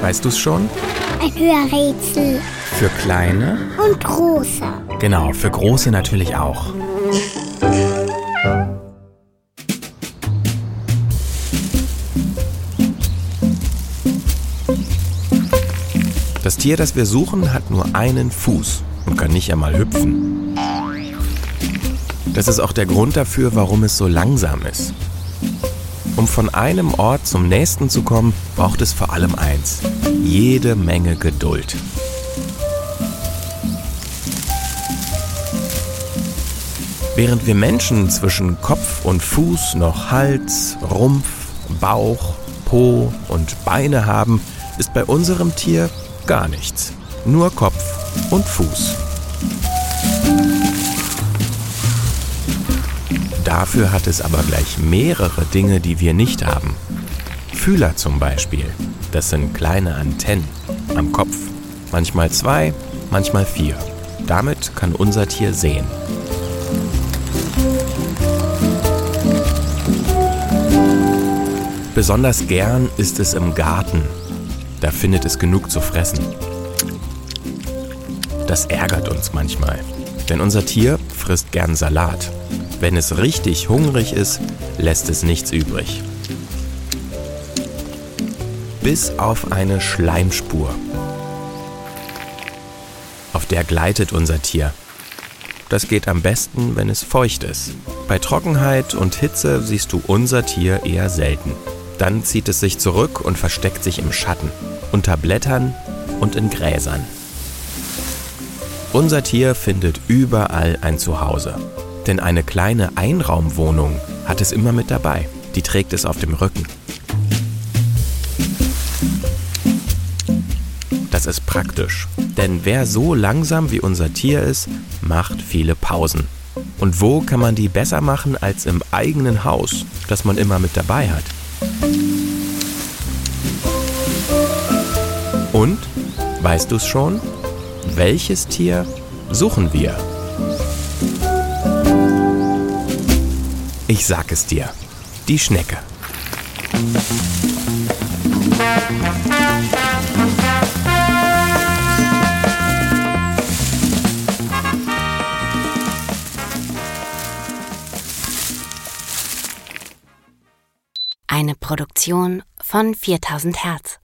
Weißt du es schon? Ein Hörrätsel. Für kleine? Und große. Genau, für große natürlich auch. Das Tier, das wir suchen, hat nur einen Fuß und kann nicht einmal hüpfen. Das ist auch der Grund dafür, warum es so langsam ist. Um von einem Ort zum nächsten zu kommen, braucht es vor allem eins. Jede Menge Geduld. Während wir Menschen zwischen Kopf und Fuß noch Hals, Rumpf, Bauch, Po und Beine haben, ist bei unserem Tier gar nichts. Nur Kopf und Fuß. Dafür hat es aber gleich mehrere Dinge, die wir nicht haben. Fühler zum Beispiel. Das sind kleine Antennen am Kopf. Manchmal zwei, manchmal vier. Damit kann unser Tier sehen. Besonders gern ist es im Garten. Da findet es genug zu fressen. Das ärgert uns manchmal, denn unser Tier frisst gern Salat. Wenn es richtig hungrig ist, lässt es nichts übrig. Bis auf eine Schleimspur. Auf der gleitet unser Tier. Das geht am besten, wenn es feucht ist. Bei Trockenheit und Hitze siehst du unser Tier eher selten. Dann zieht es sich zurück und versteckt sich im Schatten, unter Blättern und in Gräsern. Unser Tier findet überall ein Zuhause. Denn eine kleine Einraumwohnung hat es immer mit dabei. Die trägt es auf dem Rücken. Das ist praktisch, denn wer so langsam wie unser Tier ist, macht viele Pausen. Und wo kann man die besser machen als im eigenen Haus, das man immer mit dabei hat? Und, weißt du es schon? Welches Tier suchen wir? Ich sag es dir, die Schnecke. Eine Produktion von 4000 Hertz.